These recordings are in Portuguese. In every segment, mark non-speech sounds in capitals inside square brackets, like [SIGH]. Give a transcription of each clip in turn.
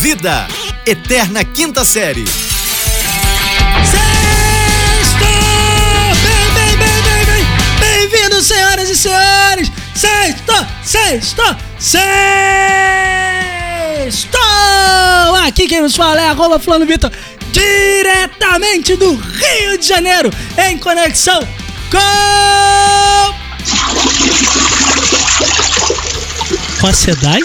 Vida, Eterna Quinta Série. Sexto! Bem, bem, bem, bem, bem! Bem-vindos, senhoras e senhores! Sexto! Sexto! Sexto! Aqui quem nos fala é arroba Flano Vitor, diretamente do Rio de Janeiro, em conexão com... Com a SEDAI?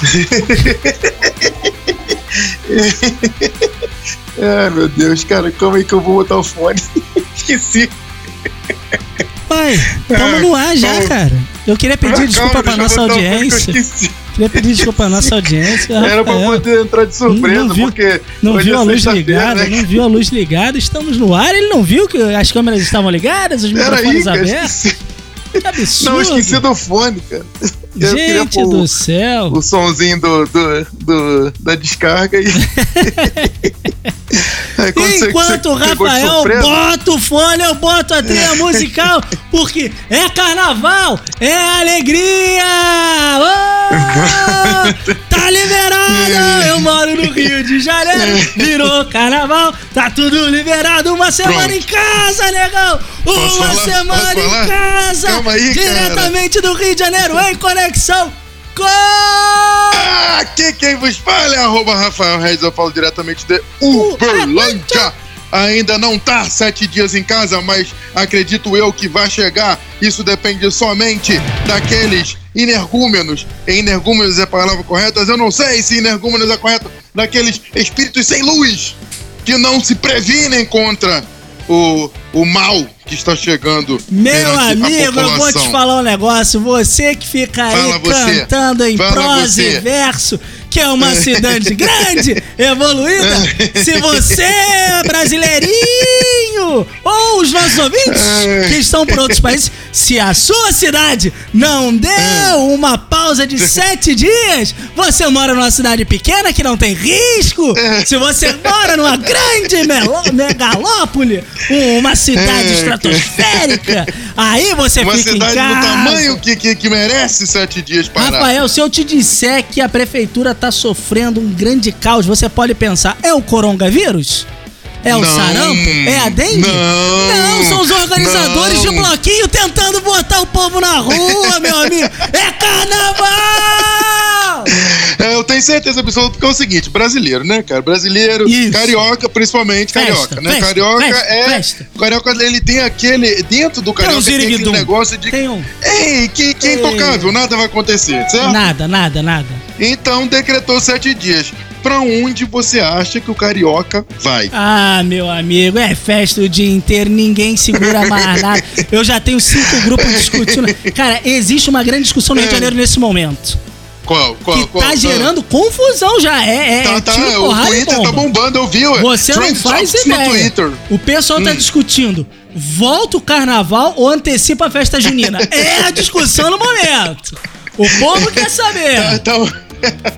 [LAUGHS] Ai, meu Deus, cara, como é que eu vou botar o fone? [LAUGHS] Esqueci. Pai, tamo no ar já, Calma. cara. Eu queria pedir desculpa pra nossa audiência. Queria pedir desculpa pra nossa audiência. Era pra poder entrar de surpresa, Não viu- porque. Não hoje viu é a luz ligada, né? não viu a luz ligada, estamos no ar. Ele não viu que as câmeras estavam ligadas, os Pera aí, microfones cara, abertos. Que absurdo. Não, esqueci do fone, cara. Eu Gente do o- céu. o sonzinho do, do, do- da descarga e. [LAUGHS] Aí você- Enquanto o Rafael bota o fone, eu boto a trilha musical, porque é carnaval, é alegria! [LAUGHS] Ô, tá liberado! Eu moro no Rio de Janeiro, virou carnaval, tá tudo liberado, uma semana Pronto. em casa, negão! Uma falar? semana em casa! Calma aí, cara. diretamente do Rio de Janeiro, em conexão com... Aqui quem vos fala é arroba Rafael Reis, eu falo diretamente de Uberlândia. Ainda não tá sete dias em casa, mas acredito eu que vai chegar. Isso depende somente daqueles energúmenos. Energúmenos é a palavra correta, eu não sei se energúmenos é correto. Daqueles espíritos sem luz que não se previnem contra o, o mal que está chegando. Meu amigo, eu vou te falar um negócio. Você que fica aí Fala você. cantando em Fala prosa você. e verso, que é uma cidade grande, evoluída. [LAUGHS] Se você é brasileirinho, ou os nossos ouvintes que estão por outros países, se a sua cidade não deu uma pausa de sete dias, você mora numa cidade pequena que não tem risco. Se você mora numa grande megalópole, uma cidade É. estratosférica, aí você Uma fica em cidade casa. do tamanho que, que, que merece sete dias para. Rafael, se eu te disser que a prefeitura tá sofrendo um grande caos, você pode pensar, é o coronavírus? É o Não. sarampo? É a dengue? Não. Não, são os organizadores Não. de bloquinho tentando botar o povo na rua, meu amigo. É carnaval! É, eu tenho certeza absoluta que é o seguinte, brasileiro, né, cara? Brasileiro, Isso. carioca, principalmente Festa, carioca, né? festa, carioca festa, é. festa. Carioca, ele tem aquele. Dentro do Tem um carioca tem, aquele negócio de. Tem um. Ei, que, que é intocável, nada vai acontecer, certo? Nada, nada, nada. Então decretou sete dias. Pra onde você acha que o carioca vai? Ah, meu amigo, é festa o dia inteiro, ninguém segura mais [LAUGHS] nada. Eu já tenho cinco grupos discutindo. Cara, existe uma grande discussão no Rio de Janeiro nesse momento. Qual? Qual? que qual? tá gerando confusão já. É, é, Tá, é tá, tiro, o Twitter tá bomba. bombando, eu vi. ué. Você não Trend faz Topics no ideia. O pessoal tá discutindo. Volta o carnaval ou antecipa a festa junina? É a discussão no momento. O povo quer [LAUGHS] Tá, saber. tá,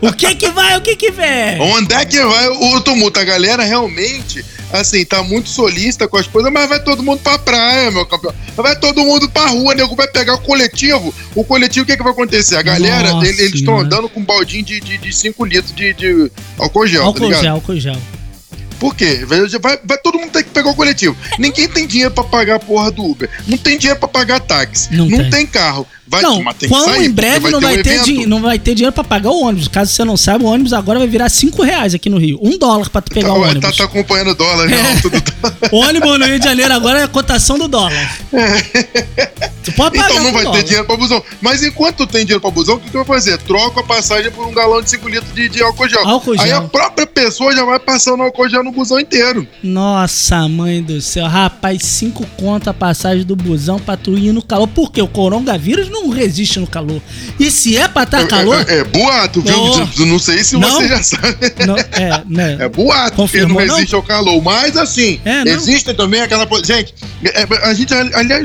O que que vai, o que que vem. Onde é que vai o tumulto? A galera realmente, assim, tá muito solista com as coisas, mas vai todo mundo pra praia, meu campeão. Vai todo mundo pra rua, nego vai pegar o coletivo. O coletivo, o que, que vai acontecer? A galera, Nossa ele- eles estão Senhora. andando com um baldinho de 5 litros de, de álcool gel, tá Álcool ligado? gel, álcool gel. Por quê? Vai, vai- todo mundo ter que pegar o coletivo. Ninguém tem dinheiro pra pagar a porra do Uber. Não tem dinheiro pra pagar táxi. Não Não, tem. tem. carro. Vai, não, mas tem que quão sair, em breve não, ter vai um ter evento. din- não vai ter dinheiro pra pagar o ônibus. Caso você não saiba, o ônibus agora vai virar 5 reais aqui no Rio. Um dólar pra tu pegar Tá, o tá, ônibus. tá acompanhando o dólar, né? Tudo- [LAUGHS] O ônibus no Rio de Janeiro agora é a cotação do dólar. Tu pode pagar Então não vai ter dinheiro pra busão. Mas enquanto tem dinheiro pra busão, o que tu vai fazer? Troca a passagem por um galão de 5 litros de, de álcool gel. Álcool Aí gel. a própria pessoa já vai passando álcool gel no busão inteiro. Nossa, mãe do céu. Rapaz, cinco conto a passagem do busão pra tu ir no calor. Porque o coronavírus não resiste no calor. E se é pra tá calor... É, é, é boato, viu? Oh. Não sei se Não? você já sabe. Não, é, né? É boato, Confirmou, porque não não? resiste ao calor. Mas assim, É, não? existem também aquela. Gente, é, a gente, aliás,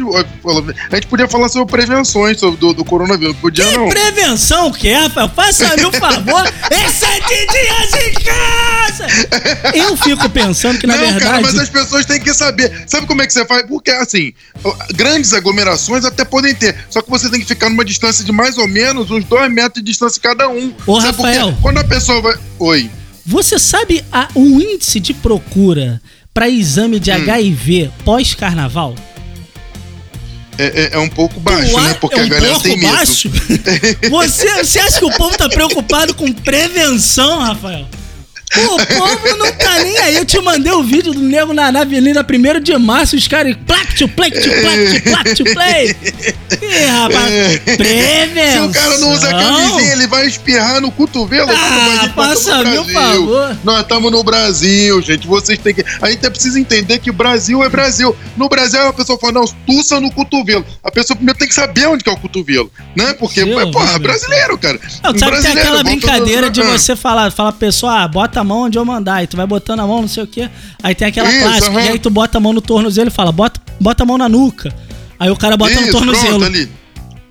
a gente gente podia falar sobre prevenções sobre do, do coronavírus. Podia Que não. prevenção que é, Rafael? Faça-me um favor. É sete dias em casa! Eu fico pensando que, na não, verdade. cara, mas as pessoas têm que saber. Sabe como é que você faz? Porque, assim, grandes aglomerações até podem ter. Só que você tem que ficar numa distância de mais ou menos uns dois metros de distância cada um. Ô, Sabe? Rafael. Quando a pessoa vai. Oi. Você sabe a- o índice de procura para exame Hum. de HIV pós-carnaval? É, é- é um pouco baixo, né? Porque é a um galera pouco tem medo. baixo? [LAUGHS] Você, você acha que o povo tá preocupado com prevenção, Rafael? O povo não tá nem aí. Eu te mandei o vídeo do nego na, na Avenida 1 de Março, os caras play, play, play, to play. Ih, rapaz, Se prevenção. o cara não usa camisinha, ele vai espirrar no cotovelo. Ah, passa meu favor. Nós estamos no Brasil, gente. Vocês têm que. A gente precisa entender que o Brasil é Brasil. No Brasil, a pessoa fala, não, tussa no cotovelo. A pessoa primeiro tem que saber onde que é o cotovelo, né? Porque, Brasil, é, porra, Brasil. brasileiro, cara. Não, sabe que tem aquela brincadeira de Ah. você falar, fala pra pessoa, ah, bota a mão onde eu mandar, e tu vai botando a mão, não sei o quê. Aí tem aquela Isso, clássica, aham. e aí tu bota a mão no tornozelo e fala, bota, bota a mão na nuca. Aí o cara bota no Isso, tornozelo. pronto, ali.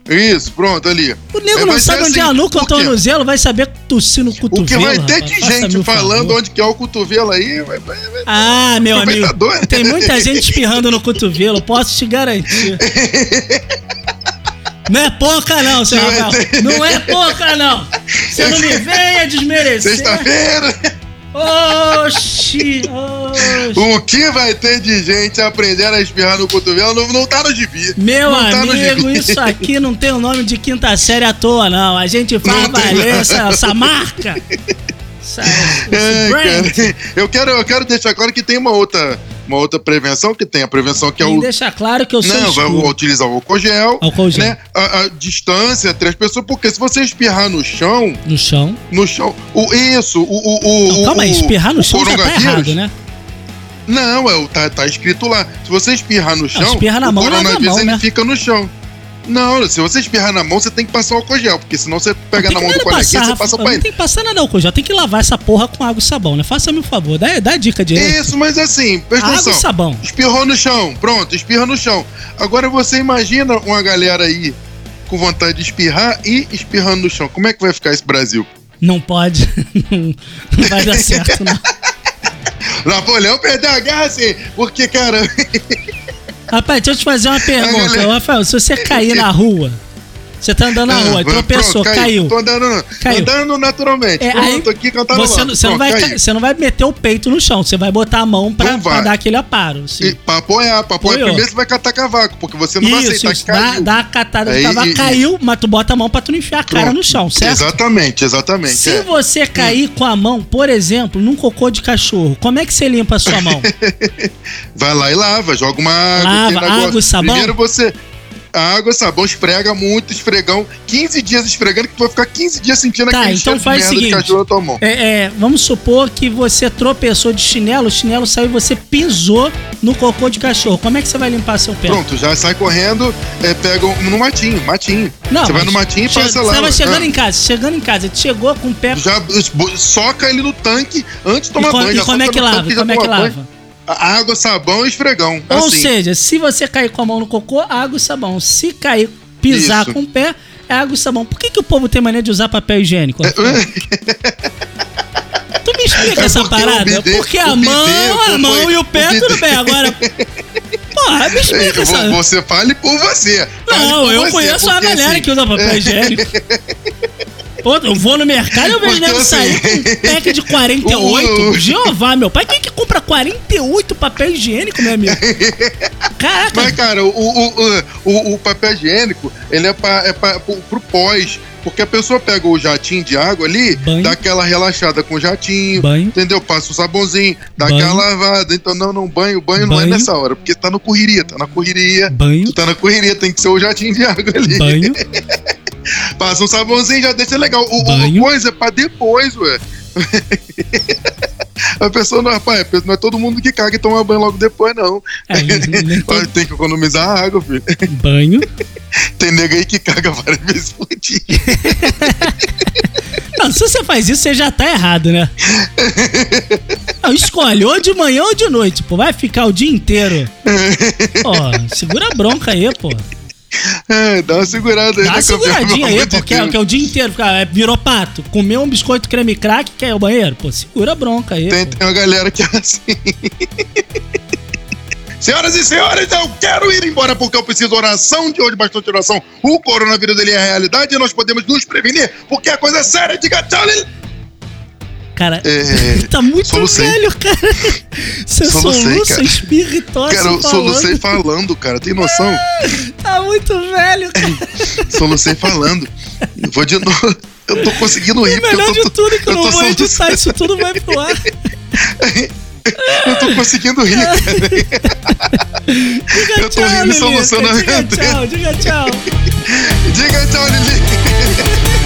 Isso, pronto, ali. O nego É, não sabe onde é assim, a nuca ou o tornozelo, vai saber tossir no cotovelo. O que vai ter rapaz. de gente falando favor. onde que é o cotovelo aí, vai, vai, vai. Ah, meu amigo, tem muita [LAUGHS] gente espirrando no cotovelo, posso te garantir. [LAUGHS] Não é pouca não, seu Rafael. Não é pouca não. Você não me [LAUGHS] venha desmerecer. Sexta-feira, Oxi, oxi. o que vai ter de gente aprendendo a espirrar no cotovelo não, não tá no gibi. Meu não tá amigo, gibi. isso aqui não tem o nome de quinta série à toa, não. A gente faz valer essa, essa marca. Essa, [LAUGHS] esse É, brand. cara. Eu quero, eu quero deixar claro que tem uma outra, uma outra prevenção, que tem a prevenção que é o. deixa claro que eu sou Não, vai utilizar o álcool gel, Álcool gel. né? A, a distância entre as pessoas, porque se você espirrar no chão, No chão. no chão, o, isso, o, o, o, Não, calma aí, o- espirrar no o chão já tá errado, né? Não, é, o- tá, tá escrito lá. Se você espirrar no chão, espirra na o mão, coronavírus mão, ele né? fica no chão. Não, se você espirrar na mão, você tem que passar o álcool gel, porque senão você pega na mão do coleguinha, passar, você passa pra não ele. tem que passar nada álcool, já tem que lavar essa porra com água e sabão, né? Faça-me um favor, dá, dá dica direito. Isso, mas assim, presta Água e atenção. sabão. Espirrou no chão, pronto, espirra no chão. Agora você imagina uma galera aí com vontade de espirrar e espirrando no chão. Como é que vai ficar esse Brasil? Não pode. [LAUGHS] não, não vai dar certo, não. [LAUGHS] Napoleão perdeu a guerra assim, porque, cara, Rapaz, deixa eu te fazer uma pergunta. Rafael, se você cair na rua, você tá andando na rua, Ah, tropeçou, pronto, caiu. Tô andando, Caiu. andando naturalmente. É, aí tô aqui cantando Você, não- você, não vai, você não vai meter o peito no chão, você vai botar a mão pra, vai. pra dar aquele aparo. assim. E pra apoiar, pra apoiar Apoiou. primeiro você vai catar cavaco, porque você não vai Isso, aceitar isso, que dá, caiu. dá a catada de Aí, cavaco, e- caiu, mas tu bota a mão pra tu não enfiar a cara Pronto. no chão, certo? Exatamente, exatamente. Se é. você cair com a mão, por exemplo, num cocô de cachorro, como é que você limpa a sua mão? [LAUGHS] Vai lá e lava, joga uma água. Lava, negócio. água e sabão? Primeiro você. Água, sabão, esfrega muito, esfregão. 15 dias esfregando, que tu vai ficar 15 dias sentindo Tá, aquele então faz de o seguinte. cachorro na tua mão. É, é, vamos supor que você tropeçou de chinelo, o chinelo saiu e você pisou no cocô de cachorro. Como é que você vai limpar seu pé? Pronto, já sai correndo, é, pega um- no matinho, matinho. Não, você vai no matinho e passa Você lá. tava ó. chegando Ah, em casa, chegando em casa, chegou com o pé. Já soca ele no tanque antes de E, tomar co- banho. e já como é que lava? Como é que lava? Água, sabão e esfregão. Ou assim. seja, se você cair com a mão no cocô, água e sabão. Se cair, pisar Isso. com o pé, é água e sabão. Por que, que o povo tem mania de usar papel higiênico? Tu me explica É essa parada? bidê- porque a o mão, bidê a mão foi- e o pé, o bidê- tudo bem. Agora. Porra, me explica essa. Você fale por você. Fale Não, por eu você, conheço a galera assim, que usa papel higiênico. Eu vou no mercado e eu vejo nego assim, sair com um pack de [LAUGHS] 48. o- Jeová, meu pai, quem que compra 48 papel higiênico, meu amigo? Caraca, Mas, cara, o, o, o, o- papel higiênico, ele é, pra, é pra, pro, pro pós. Porque a pessoa pega o jatinho de água ali, Banho. dá aquela relaxada com o jatinho, Banho. entendeu? Passa o sabãozinho, dá Banho. aquela lavada. Então, não, não, banho, banho, não é nessa hora, porque tá no correria, tá na correria. banho, Tu tá na correria, tem que ser o jatinho de água ali. banho. [LAUGHS] Passa um sabãozinho, já deixa legal. O, Banho. o coisa é pra depois, ué. [LAUGHS] A pessoa não, rapaz, não é todo mundo que caga e toma banho logo depois, não. É, [LAUGHS] todo- Tem que economizar água, filho. banho. [LAUGHS] Tem nego aí que caga várias vezes por dia. Não, se você faz isso, você já tá errado, né? Não, escolhe, ou de manhã ou de noite, pô. Vai ficar o dia inteiro. Pô, segura a bronca aí, pô. É, dá uma segurada aí, Dá né, uma seguradinha aí, porque é, que é o dia inteiro. Fica, é, virou pato. Comeu um biscoito creme crack, quer ir ao banheiro? Pô, segura a bronca aí. Tem, tem uma galera que é assim. [LAUGHS] Senhoras e senhores, eu quero ir embora porque eu preciso oração de hoje, bastante oração. O coronavírus ele é a realidade e nós podemos nos prevenir porque a coisa é séria. Diga tchau. Cara, É, [LAUGHS] tá muito solucei. velho, cara. Você Solucei, soluça, e tosse Cara, eu falando. solucei falando, cara. Tem noção? Tá muito velho, cara. [LAUGHS] Solucei falando. Eu Vou de novo. Eu tô conseguindo rir. O porque melhor eu tô, de tudo é que eu, eu não vou editar, soluçando. isso tudo vai pro ar. [LAUGHS] Eu tô conseguindo rir, [LAUGHS] cara. Diga Eu tô tchau, rindo Lilica, solucionando a Diga tchau, diga tchau. Diga tchau, Lili.